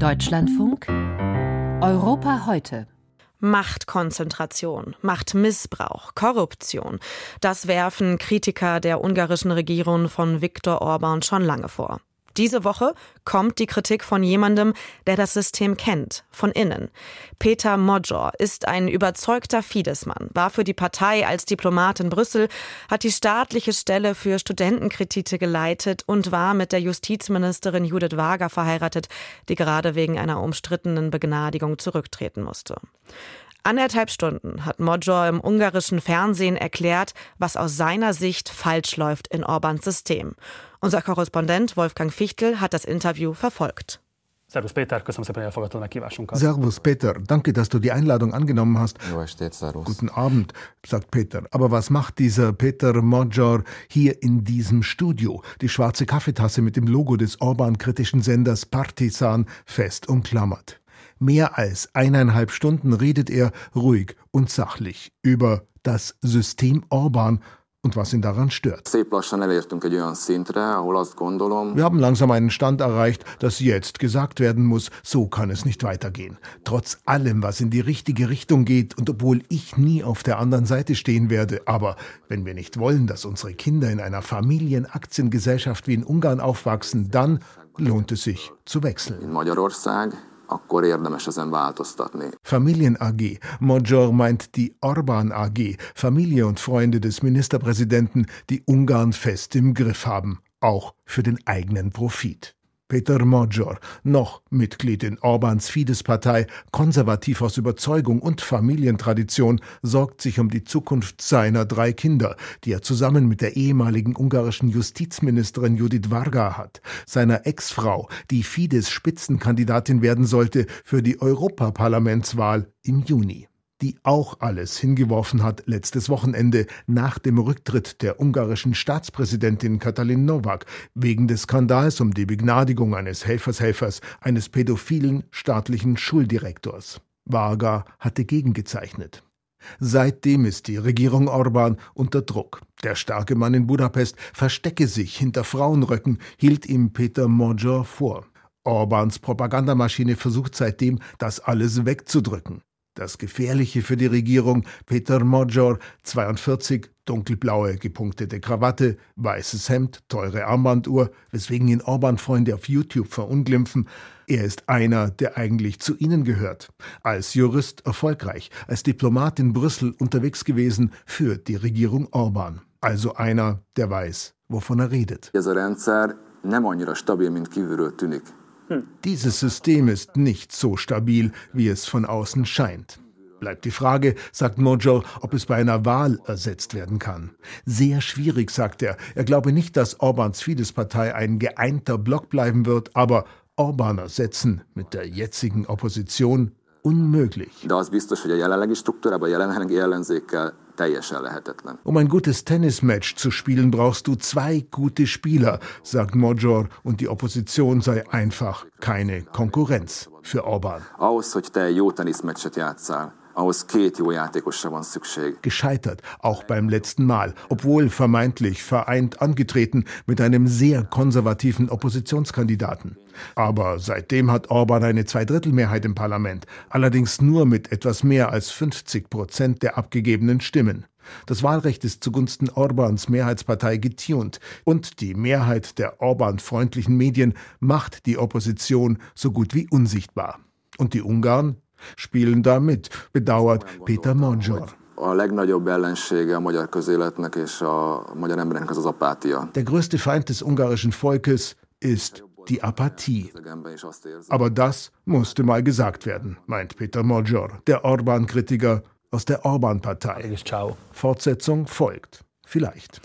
Deutschlandfunk Europa heute. Machtkonzentration, Machtmissbrauch, Korruption. Das werfen Kritiker der ungarischen Regierung von Viktor Orban schon lange vor. Diese Woche kommt die Kritik von jemandem, der das System kennt, von innen. Peter Modjor ist ein überzeugter Fidesz-Mann, war für die Partei als Diplomat in Brüssel, hat die staatliche Stelle für Studentenkredite geleitet und war mit der Justizministerin Judith Wager verheiratet, die gerade wegen einer umstrittenen Begnadigung zurücktreten musste. Anderthalb Stunden hat Modjor im ungarischen Fernsehen erklärt, was aus seiner Sicht falsch läuft in Orbans System. Unser Korrespondent Wolfgang Fichtel hat das Interview verfolgt. Servus Peter, Servus Peter, danke, dass du die Einladung angenommen hast. Guten Abend, sagt Peter. Aber was macht dieser Peter Modjor hier in diesem Studio? Die schwarze Kaffeetasse mit dem Logo des Orban-kritischen Senders Partisan fest umklammert. Mehr als eineinhalb Stunden redet er ruhig und sachlich über das System Orban und was ihn daran stört. Wir haben langsam einen Stand erreicht, dass jetzt gesagt werden muss, so kann es nicht weitergehen. Trotz allem, was in die richtige Richtung geht und obwohl ich nie auf der anderen Seite stehen werde, aber wenn wir nicht wollen, dass unsere Kinder in einer Familienaktiengesellschaft wie in Ungarn aufwachsen, dann lohnt es sich zu wechseln akkor érdemes ezen változtatni. Familien AG. Major meint die Orban AG, Familie und Freunde des Ministerpräsidenten, die Ungarn fest im Griff haben, auch für den eigenen Profit. Peter Major, noch Mitglied in Orbans Fidesz-Partei, konservativ aus Überzeugung und Familientradition, sorgt sich um die Zukunft seiner drei Kinder, die er zusammen mit der ehemaligen ungarischen Justizministerin Judith Varga hat, seiner Ex-Frau, die Fidesz-Spitzenkandidatin werden sollte für die Europaparlamentswahl im Juni die auch alles hingeworfen hat letztes Wochenende nach dem Rücktritt der ungarischen Staatspräsidentin Katalin Nowak wegen des Skandals um die Begnadigung eines Helfershelfers eines pädophilen staatlichen Schuldirektors. Varga hatte gegengezeichnet. Seitdem ist die Regierung Orban unter Druck. Der starke Mann in Budapest verstecke sich hinter Frauenröcken, hielt ihm Peter Major vor. Orbans Propagandamaschine versucht seitdem, das alles wegzudrücken. Das Gefährliche für die Regierung, Peter Major, 42, dunkelblaue gepunktete Krawatte, weißes Hemd, teure Armbanduhr, weswegen ihn Orban-Freunde auf YouTube verunglimpfen. Er ist einer, der eigentlich zu ihnen gehört. Als Jurist erfolgreich, als Diplomat in Brüssel unterwegs gewesen für die Regierung Orban. Also einer, der weiß, wovon er redet. Ez a rendszer nem annyira stabil, mint kívülről tűnik. Dieses System ist nicht so stabil, wie es von außen scheint. Bleibt die Frage, sagt Mojo, ob es bei einer Wahl ersetzt werden kann. Sehr schwierig, sagt er. Er glaube nicht, dass Orbans Fidesz-Partei ein geeinter Block bleiben wird, aber Orban ersetzen mit der jetzigen Opposition unmöglich. Hogy um ein gutes Tennismatch zu spielen, brauchst du zwei gute Spieler, sagt Major, und die Opposition sei einfach keine Konkurrenz für Orban. Gescheitert, auch beim letzten Mal, obwohl vermeintlich vereint angetreten mit einem sehr konservativen Oppositionskandidaten. Aber seitdem hat Orban eine Zweidrittelmehrheit im Parlament, allerdings nur mit etwas mehr als 50 Prozent der abgegebenen Stimmen. Das Wahlrecht ist zugunsten Orbans Mehrheitspartei getunt und die Mehrheit der Orban-freundlichen Medien macht die Opposition so gut wie unsichtbar. Und die Ungarn spielen da mit, bedauert Peter Monjor. Der größte Feind des ungarischen Volkes ist die Apathie. Aber das musste mal gesagt werden, meint Peter Major, der Orban-Kritiker aus der Orban-Partei. Fortsetzung folgt. Vielleicht.